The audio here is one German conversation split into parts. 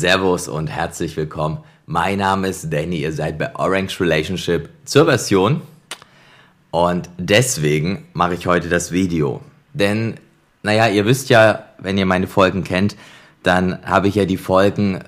Servus und herzlich willkommen. Mein Name ist Danny, ihr seid bei Orange Relationship zur Version und deswegen mache ich heute das Video. Denn, naja, ihr wisst ja, wenn ihr meine Folgen kennt, dann habe ich ja die Folgen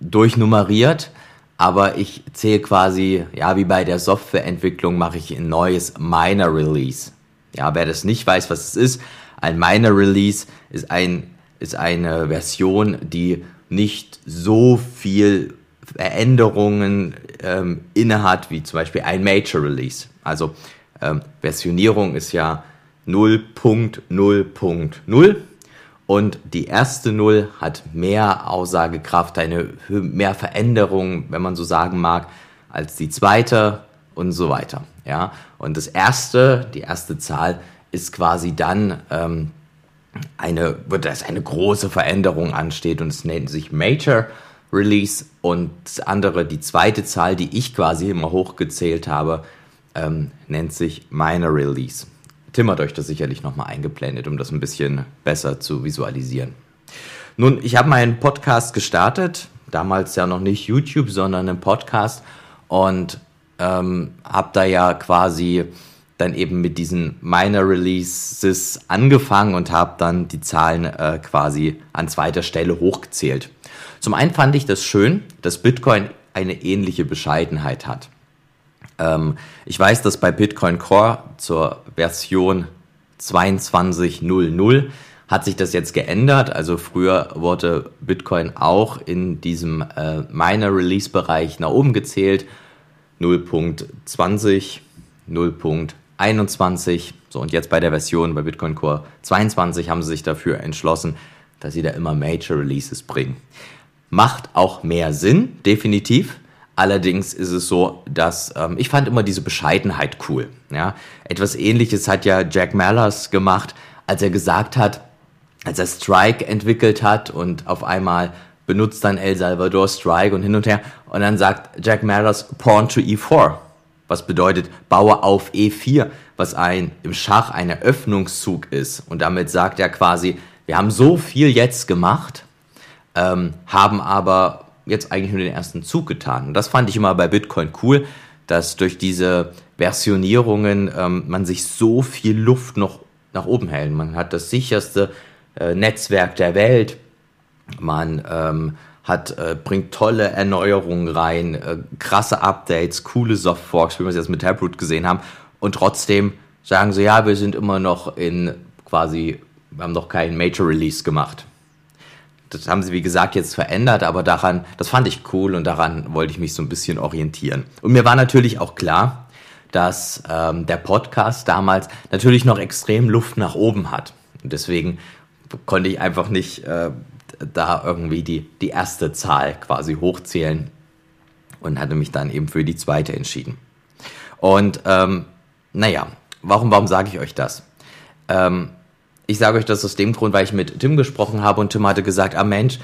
durchnummeriert, aber ich zähle quasi, ja, wie bei der Softwareentwicklung mache ich ein neues Minor Release. Ja, wer das nicht weiß, was es ist, ein Minor Release ist ein ist eine Version, die nicht so viel Veränderungen ähm, innehat wie zum Beispiel ein Major Release. Also ähm, Versionierung ist ja 0.0.0 und die erste Null hat mehr Aussagekraft, eine mehr Veränderung, wenn man so sagen mag, als die zweite und so weiter. Ja, und das erste, die erste Zahl ist quasi dann ähm, eine, dass eine große Veränderung ansteht und es nennt sich Major Release und andere, die zweite Zahl, die ich quasi immer hochgezählt habe, ähm, nennt sich Minor Release. Tim hat euch das sicherlich nochmal eingeblendet, um das ein bisschen besser zu visualisieren. Nun, ich habe meinen Podcast gestartet, damals ja noch nicht YouTube, sondern einen Podcast und ähm, habe da ja quasi dann eben mit diesen Minor Releases angefangen und habe dann die Zahlen äh, quasi an zweiter Stelle hochgezählt. Zum einen fand ich das schön, dass Bitcoin eine ähnliche Bescheidenheit hat. Ähm, ich weiß, dass bei Bitcoin Core zur Version 22.00 hat sich das jetzt geändert. Also früher wurde Bitcoin auch in diesem äh, Minor Release Bereich nach oben gezählt. 0.20, 0.20 21. So, und jetzt bei der Version bei Bitcoin Core 22 haben sie sich dafür entschlossen, dass sie da immer Major Releases bringen. Macht auch mehr Sinn, definitiv. Allerdings ist es so, dass ähm, ich fand immer diese Bescheidenheit cool. Ja? Etwas ähnliches hat ja Jack Mallers gemacht, als er gesagt hat, als er Strike entwickelt hat und auf einmal benutzt dann El Salvador Strike und hin und her und dann sagt Jack Mallers Pawn to E4 was bedeutet baue auf E4, was ein im Schach ein Eröffnungszug ist. Und damit sagt er quasi, wir haben so viel jetzt gemacht, ähm, haben aber jetzt eigentlich nur den ersten Zug getan. Und das fand ich immer bei Bitcoin cool, dass durch diese Versionierungen ähm, man sich so viel Luft noch nach oben hält. Man hat das sicherste äh, Netzwerk der Welt. Man ähm, hat, äh, bringt tolle Erneuerungen rein, äh, krasse Updates, coole Softforks, wie wir es jetzt mit Taproot gesehen haben. Und trotzdem sagen sie, ja, wir sind immer noch in quasi, wir haben noch keinen Major Release gemacht. Das haben sie, wie gesagt, jetzt verändert, aber daran, das fand ich cool und daran wollte ich mich so ein bisschen orientieren. Und mir war natürlich auch klar, dass ähm, der Podcast damals natürlich noch extrem Luft nach oben hat. Und deswegen konnte ich einfach nicht äh, da irgendwie die, die erste Zahl quasi hochzählen und hatte mich dann eben für die zweite entschieden. Und ähm, naja, warum, warum sage ich euch das? Ähm, ich sage euch das aus dem Grund, weil ich mit Tim gesprochen habe und Tim hatte gesagt, ah Mensch,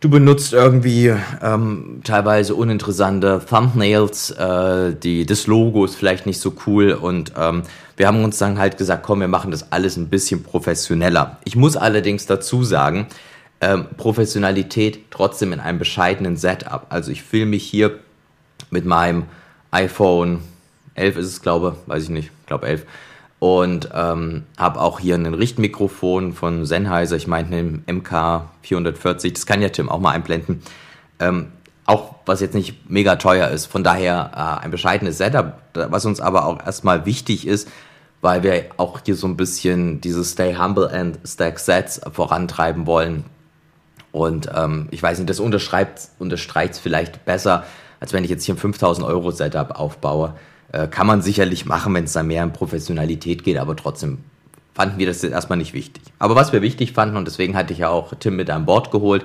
du benutzt irgendwie ähm, teilweise uninteressante Thumbnails, äh, die, das Logo ist vielleicht nicht so cool und ähm, wir haben uns dann halt gesagt, komm, wir machen das alles ein bisschen professioneller. Ich muss allerdings dazu sagen, ähm, Professionalität trotzdem in einem bescheidenen Setup. Also ich filme mich hier mit meinem iPhone 11 ist es, glaube weiß ich nicht, glaube 11 und ähm, habe auch hier ein Richtmikrofon von Sennheiser, ich meine einen MK440, das kann ja Tim auch mal einblenden. Ähm, auch was jetzt nicht mega teuer ist, von daher äh, ein bescheidenes Setup, was uns aber auch erstmal wichtig ist, weil wir auch hier so ein bisschen dieses Stay Humble and Stack Sets vorantreiben wollen. Und ähm, ich weiß nicht, das unterstreicht es vielleicht besser, als wenn ich jetzt hier ein 5000 Euro Setup aufbaue. Äh, kann man sicherlich machen, wenn es da mehr in Professionalität geht, aber trotzdem fanden wir das jetzt erstmal nicht wichtig. Aber was wir wichtig fanden, und deswegen hatte ich ja auch Tim mit an Bord geholt,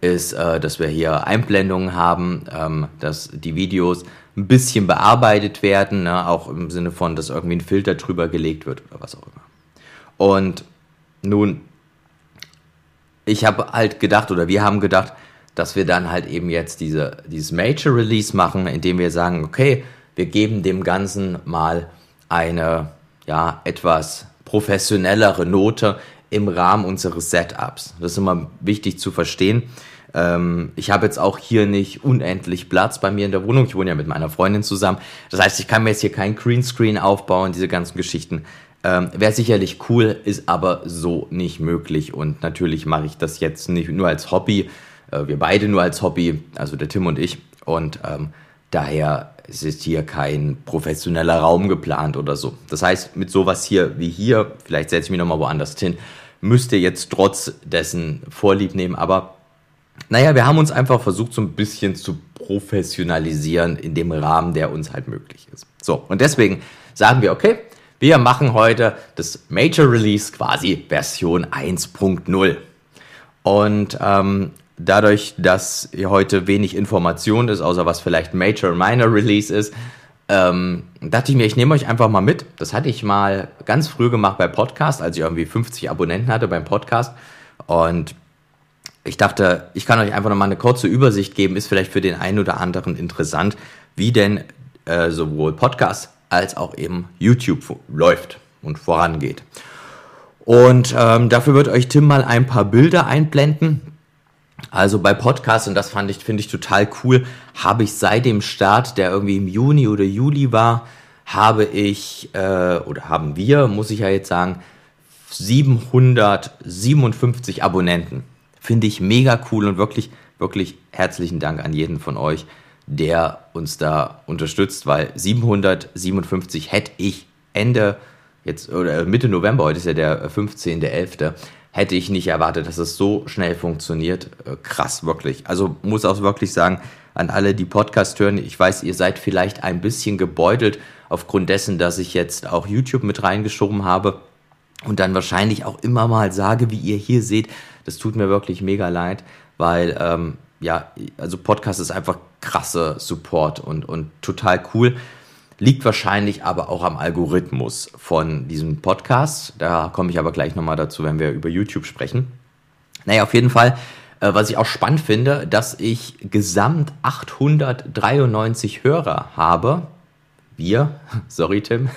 ist, äh, dass wir hier Einblendungen haben, ähm, dass die Videos ein bisschen bearbeitet werden, ne? auch im Sinne von, dass irgendwie ein Filter drüber gelegt wird oder was auch immer. Und nun ich habe halt gedacht, oder wir haben gedacht, dass wir dann halt eben jetzt diese, dieses Major Release machen, indem wir sagen, okay, wir geben dem Ganzen mal eine ja, etwas professionellere Note im Rahmen unseres Setups. Das ist immer wichtig zu verstehen. Ähm, ich habe jetzt auch hier nicht unendlich Platz bei mir in der Wohnung. Ich wohne ja mit meiner Freundin zusammen. Das heißt, ich kann mir jetzt hier kein Greenscreen aufbauen, diese ganzen Geschichten. Ähm, Wäre sicherlich cool, ist aber so nicht möglich. Und natürlich mache ich das jetzt nicht nur als Hobby. Äh, wir beide nur als Hobby, also der Tim und ich. Und ähm, daher ist hier kein professioneller Raum geplant oder so. Das heißt, mit sowas hier wie hier, vielleicht setze ich mich nochmal woanders hin, müsst ihr jetzt trotz dessen Vorlieb nehmen. Aber naja, wir haben uns einfach versucht, so ein bisschen zu professionalisieren in dem Rahmen, der uns halt möglich ist. So, und deswegen sagen wir, okay, wir machen heute das Major Release quasi Version 1.0. Und ähm, dadurch, dass hier heute wenig Information ist, außer was vielleicht Major Minor Release ist, ähm, dachte ich mir, ich nehme euch einfach mal mit. Das hatte ich mal ganz früh gemacht bei Podcast, als ich irgendwie 50 Abonnenten hatte beim Podcast. Und ich dachte, ich kann euch einfach noch mal eine kurze Übersicht geben, ist vielleicht für den einen oder anderen interessant, wie denn äh, sowohl Podcast als auch eben YouTube läuft und vorangeht. Und ähm, dafür wird euch Tim mal ein paar Bilder einblenden. Also bei Podcasts, und das fand ich, finde ich total cool, habe ich seit dem Start, der irgendwie im Juni oder Juli war, habe ich, äh, oder haben wir, muss ich ja jetzt sagen, 757 Abonnenten. Finde ich mega cool und wirklich, wirklich herzlichen Dank an jeden von euch, der uns da unterstützt, weil 757 hätte ich Ende jetzt oder Mitte November, heute ist ja der 15.11., hätte ich nicht erwartet, dass es so schnell funktioniert. Äh, krass, wirklich. Also muss auch wirklich sagen, an alle, die Podcast hören, ich weiß, ihr seid vielleicht ein bisschen gebeutelt aufgrund dessen, dass ich jetzt auch YouTube mit reingeschoben habe und dann wahrscheinlich auch immer mal sage, wie ihr hier seht, das tut mir wirklich mega leid, weil ähm, ja, also Podcast ist einfach krasse Support und, und total cool. Liegt wahrscheinlich aber auch am Algorithmus von diesem Podcast. Da komme ich aber gleich nochmal dazu, wenn wir über YouTube sprechen. Naja, auf jeden Fall, äh, was ich auch spannend finde, dass ich gesamt 893 Hörer habe. Wir, sorry Tim,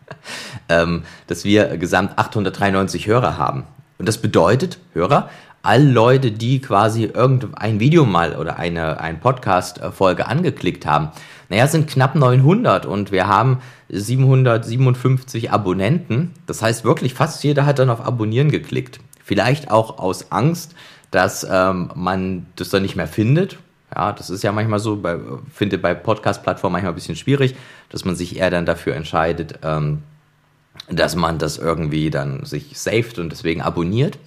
ähm, dass wir gesamt 893 Hörer haben. Und das bedeutet, Hörer, all Leute, die quasi irgendein Video mal oder eine ein Podcast-Folge angeklickt haben, naja, sind knapp 900 und wir haben 757 Abonnenten. Das heißt wirklich, fast jeder hat dann auf Abonnieren geklickt. Vielleicht auch aus Angst, dass ähm, man das dann nicht mehr findet. Ja, das ist ja manchmal so, bei, finde bei Podcast-Plattformen manchmal ein bisschen schwierig, dass man sich eher dann dafür entscheidet, ähm, dass man das irgendwie dann sich saved und deswegen abonniert.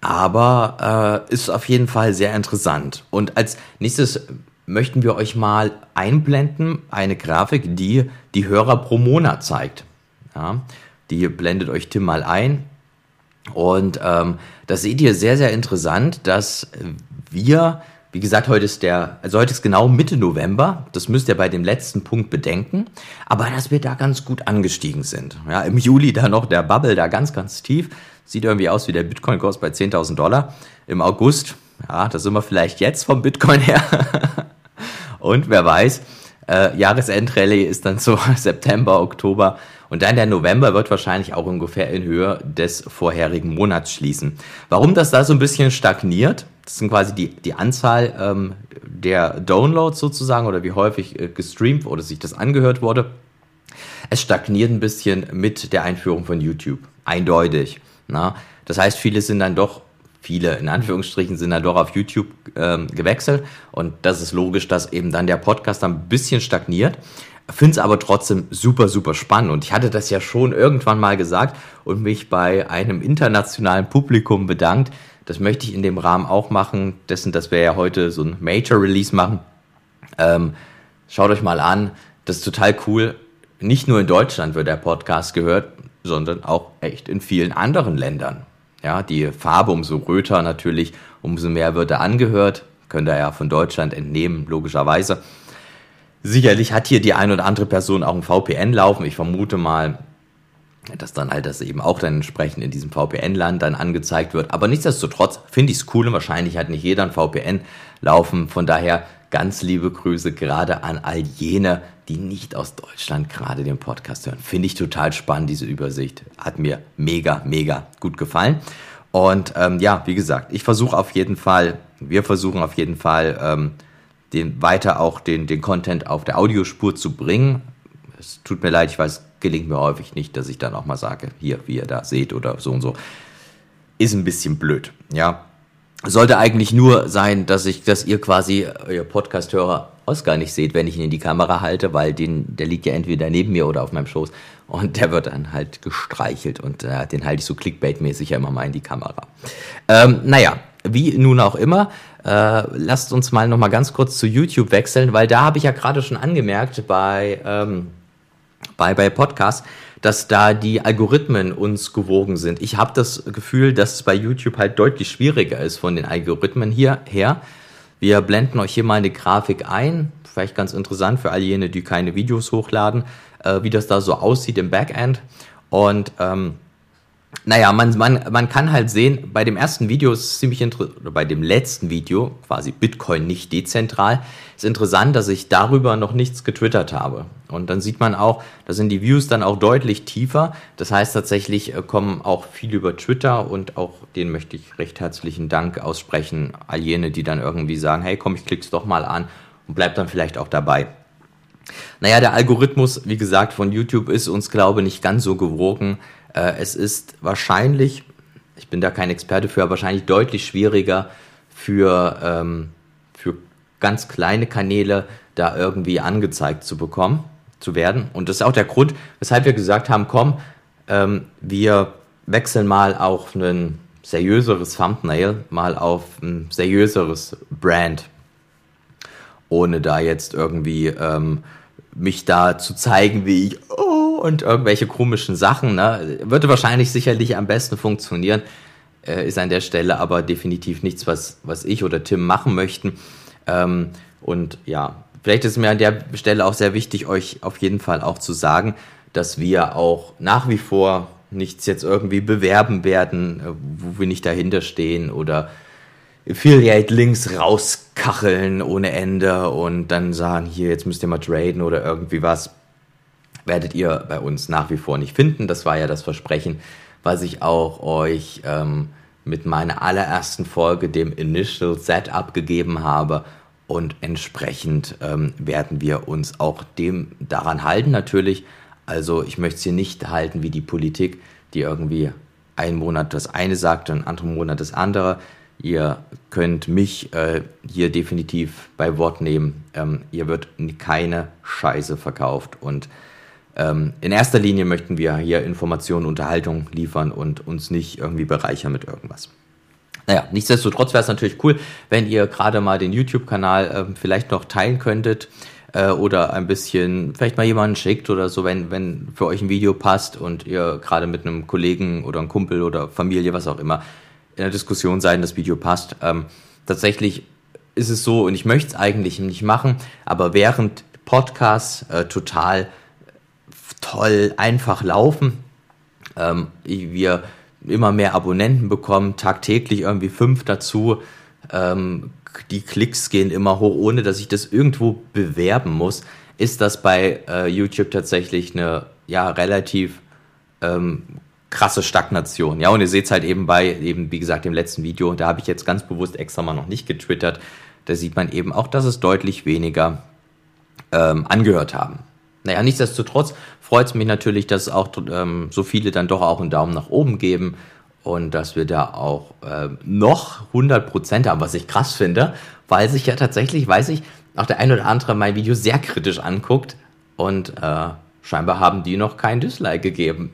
Aber äh, ist auf jeden Fall sehr interessant. Und als nächstes möchten wir euch mal einblenden, eine Grafik, die die Hörer pro Monat zeigt. Ja, die blendet euch Tim mal ein. Und ähm, das seht ihr sehr, sehr interessant, dass wir wie gesagt, heute ist der, also heute ist genau Mitte November. Das müsst ihr bei dem letzten Punkt bedenken. Aber dass wir da ganz gut angestiegen sind. Ja, im Juli da noch der Bubble da ganz, ganz tief. Sieht irgendwie aus wie der Bitcoin-Kurs bei 10.000 Dollar. Im August, ja, da sind wir vielleicht jetzt vom Bitcoin her. Und wer weiß, äh, Jahresendrallye ist dann so September, Oktober. Und dann der November wird wahrscheinlich auch ungefähr in Höhe des vorherigen Monats schließen. Warum das da so ein bisschen stagniert, das sind quasi die, die Anzahl ähm, der Downloads sozusagen oder wie häufig äh, gestreamt oder sich das angehört wurde. Es stagniert ein bisschen mit der Einführung von YouTube. Eindeutig. Na? Das heißt, viele sind dann doch, viele in Anführungsstrichen sind dann doch auf YouTube ähm, gewechselt. Und das ist logisch, dass eben dann der Podcast ein bisschen stagniert. Finde es aber trotzdem super, super spannend. Und ich hatte das ja schon irgendwann mal gesagt und mich bei einem internationalen Publikum bedankt, das möchte ich in dem Rahmen auch machen, dessen, dass wir ja heute so ein Major Release machen. Ähm, schaut euch mal an, das ist total cool. Nicht nur in Deutschland wird der Podcast gehört, sondern auch echt in vielen anderen Ländern. Ja, die Farbe umso röter natürlich, umso mehr wird er angehört. Könnt ihr ja von Deutschland entnehmen, logischerweise. Sicherlich hat hier die ein oder andere Person auch ein VPN laufen. Ich vermute mal, dass dann halt das eben auch dann entsprechend in diesem VPN-Land dann angezeigt wird. Aber nichtsdestotrotz finde ich es cool und wahrscheinlich hat nicht jeder ein VPN laufen. Von daher ganz liebe Grüße gerade an all jene, die nicht aus Deutschland gerade den Podcast hören. Finde ich total spannend, diese Übersicht. Hat mir mega, mega gut gefallen. Und ähm, ja, wie gesagt, ich versuche auf jeden Fall wir versuchen auf jeden Fall ähm, den, weiter auch den, den Content auf der Audiospur zu bringen. Es tut mir leid, ich weiß, gelingt mir häufig nicht, dass ich dann auch mal sage, hier, wie ihr da seht oder so und so. Ist ein bisschen blöd, ja. Sollte eigentlich nur sein, dass ich, dass ihr quasi, euer Podcast-Hörer, Oscar nicht seht, wenn ich ihn in die Kamera halte, weil den, der liegt ja entweder neben mir oder auf meinem Schoß und der wird dann halt gestreichelt und äh, den halte ich so Clickbait-mäßig ja immer mal in die Kamera. Ähm, naja, wie nun auch immer, äh, lasst uns mal nochmal ganz kurz zu YouTube wechseln, weil da habe ich ja gerade schon angemerkt bei, ähm, bei, bei Podcasts, dass da die Algorithmen uns gewogen sind. Ich habe das Gefühl, dass es bei YouTube halt deutlich schwieriger ist von den Algorithmen hierher. Wir blenden euch hier mal eine Grafik ein, vielleicht ganz interessant für all jene, die keine Videos hochladen, äh, wie das da so aussieht im Backend. Und ähm, naja, man, man, man kann halt sehen, bei dem ersten Video ist es ziemlich interessant, oder bei dem letzten Video, quasi Bitcoin nicht dezentral, ist interessant, dass ich darüber noch nichts getwittert habe. Und dann sieht man auch, da sind die Views dann auch deutlich tiefer. Das heißt tatsächlich äh, kommen auch viel über Twitter und auch den möchte ich recht herzlichen Dank aussprechen, all jene, die dann irgendwie sagen, hey komm, ich klick's doch mal an und bleib dann vielleicht auch dabei. Naja, der Algorithmus, wie gesagt, von YouTube ist uns, glaube ich, nicht ganz so gewogen, äh, es ist wahrscheinlich, ich bin da kein Experte für, aber wahrscheinlich deutlich schwieriger für, ähm, für ganz kleine Kanäle da irgendwie angezeigt zu bekommen, zu werden. Und das ist auch der Grund, weshalb wir gesagt haben, komm, ähm, wir wechseln mal auf ein seriöseres Thumbnail, mal auf ein seriöseres Brand, ohne da jetzt irgendwie ähm, mich da zu zeigen, wie ich, oh, und irgendwelche komischen Sachen. Ne? Würde wahrscheinlich sicherlich am besten funktionieren, äh, ist an der Stelle aber definitiv nichts, was, was ich oder Tim machen möchten. Ähm, und ja, vielleicht ist mir an der Stelle auch sehr wichtig, euch auf jeden Fall auch zu sagen, dass wir auch nach wie vor nichts jetzt irgendwie bewerben werden, äh, wo wir nicht dahinter stehen oder Affiliate-Links rauskacheln ohne Ende und dann sagen, hier, jetzt müsst ihr mal traden oder irgendwie was werdet ihr bei uns nach wie vor nicht finden. Das war ja das Versprechen, was ich auch euch ähm, mit meiner allerersten Folge, dem Initial Setup, gegeben habe. Und entsprechend ähm, werden wir uns auch dem daran halten natürlich. Also ich möchte es hier nicht halten wie die Politik, die irgendwie einen Monat das eine sagt und einen anderen Monat das andere. Ihr könnt mich äh, hier definitiv bei Wort nehmen. Ähm, ihr wird keine Scheiße verkauft und ähm, in erster Linie möchten wir hier Informationen, Unterhaltung liefern und uns nicht irgendwie bereichern mit irgendwas. Naja, nichtsdestotrotz wäre es natürlich cool, wenn ihr gerade mal den YouTube-Kanal äh, vielleicht noch teilen könntet äh, oder ein bisschen, vielleicht mal jemanden schickt oder so, wenn, wenn für euch ein Video passt und ihr gerade mit einem Kollegen oder einem Kumpel oder Familie, was auch immer, in der Diskussion seid, das Video passt. Ähm, tatsächlich ist es so, und ich möchte es eigentlich nicht machen, aber während Podcasts äh, total toll einfach laufen. Ähm, wir immer mehr Abonnenten bekommen, tagtäglich irgendwie fünf dazu. Ähm, die Klicks gehen immer hoch, ohne dass ich das irgendwo bewerben muss. Ist das bei äh, YouTube tatsächlich eine ja relativ ähm, krasse Stagnation. Ja, und ihr seht es halt eben bei, eben wie gesagt, dem letzten Video, da habe ich jetzt ganz bewusst extra mal noch nicht getwittert. Da sieht man eben auch, dass es deutlich weniger ähm, angehört haben. Naja, nichtsdestotrotz freut es mich natürlich, dass auch ähm, so viele dann doch auch einen Daumen nach oben geben und dass wir da auch äh, noch 100% haben, was ich krass finde, weil sich ja tatsächlich, weiß ich, auch der ein oder andere mein Video sehr kritisch anguckt und äh, scheinbar haben die noch kein Dislike gegeben.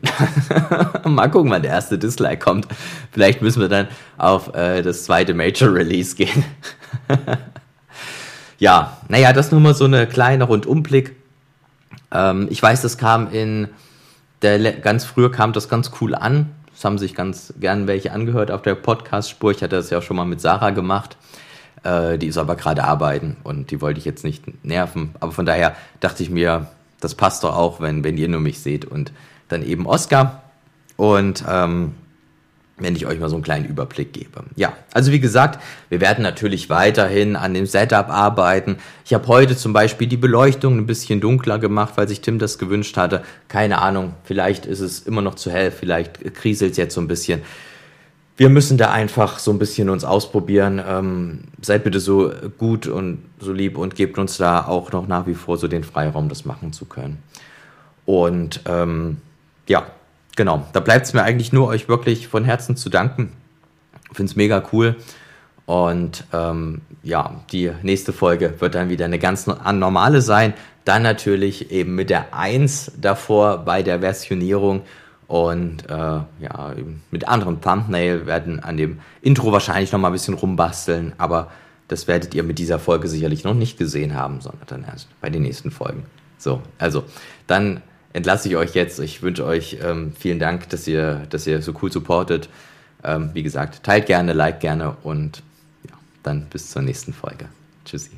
Mal gucken, wann der erste Dislike kommt. Vielleicht müssen wir dann auf äh, das zweite Major Release gehen. ja, naja, das nur mal so eine kleine Rundumblick ähm, ich weiß, das kam in der ganz früher kam das ganz cool an. Das haben sich ganz gern welche angehört auf der Podcast-Spur. Ich hatte das ja auch schon mal mit Sarah gemacht. Äh, die ist aber gerade arbeiten und die wollte ich jetzt nicht nerven. Aber von daher dachte ich mir, das passt doch auch, wenn, wenn ihr nur mich seht. Und dann eben Oscar. Und ähm, wenn ich euch mal so einen kleinen Überblick gebe. Ja, also wie gesagt, wir werden natürlich weiterhin an dem Setup arbeiten. Ich habe heute zum Beispiel die Beleuchtung ein bisschen dunkler gemacht, weil sich Tim das gewünscht hatte. Keine Ahnung, vielleicht ist es immer noch zu hell, vielleicht kriselt es jetzt so ein bisschen. wir müssen da einfach so ein bisschen uns ausprobieren. Ähm, seid bitte so gut und so lieb und gebt uns da auch noch nach wie vor so den Freiraum, das machen zu können. Und ähm, ja, genau, da bleibt es mir eigentlich nur, euch wirklich von Herzen zu danken. Finde es mega cool. Und ähm, ja, die nächste Folge wird dann wieder eine ganz normale sein. Dann natürlich eben mit der 1 davor bei der Versionierung und äh, ja, mit anderem Thumbnail werden an dem Intro wahrscheinlich noch mal ein bisschen rumbasteln, aber das werdet ihr mit dieser Folge sicherlich noch nicht gesehen haben, sondern dann erst bei den nächsten Folgen. So, also dann entlasse ich euch jetzt. Ich wünsche euch ähm, vielen Dank, dass ihr, dass ihr so cool supportet. Ähm, wie gesagt, teilt gerne, like gerne und ja, dann bis zur nächsten Folge. Tschüssi.